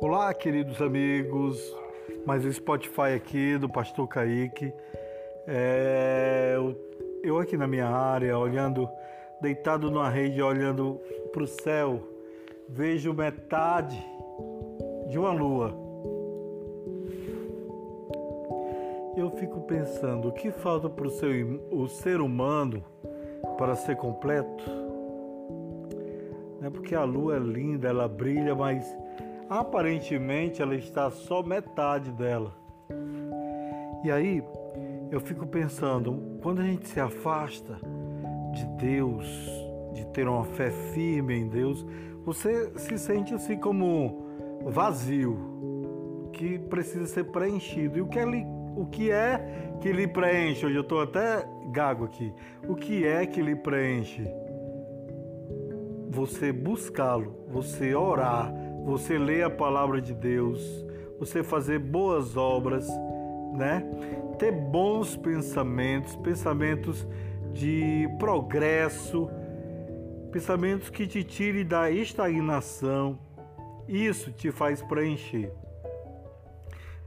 Olá, queridos amigos, mais um Spotify aqui do Pastor Kaique. É, eu aqui na minha área, olhando, deitado numa rede, olhando para o céu, vejo metade de uma lua. Eu fico pensando, o que falta para o ser humano para ser completo? Não é porque a lua é linda, ela brilha, mas aparentemente ela está só metade dela. E aí eu fico pensando, quando a gente se afasta de Deus, de ter uma fé firme em Deus, você se sente assim como vazio, que precisa ser preenchido. E o que é, o que, é que lhe preenche? Hoje eu estou até gago aqui. O que é que lhe preenche? Você buscá-lo, você orar, você ler a palavra de Deus, você fazer boas obras, né? Ter bons pensamentos, pensamentos de progresso, pensamentos que te tirem da estagnação. Isso te faz preencher.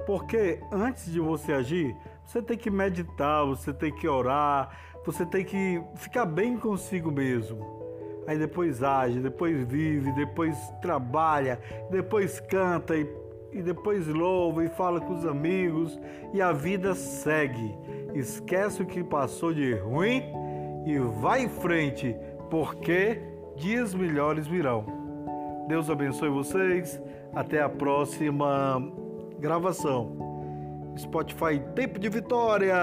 Porque antes de você agir, você tem que meditar, você tem que orar, você tem que ficar bem consigo mesmo aí depois age, depois vive, depois trabalha, depois canta e, e depois louva e fala com os amigos e a vida segue. Esquece o que passou de ruim e vai em frente, porque dias melhores virão. Deus abençoe vocês. Até a próxima gravação. Spotify Tempo de Vitória.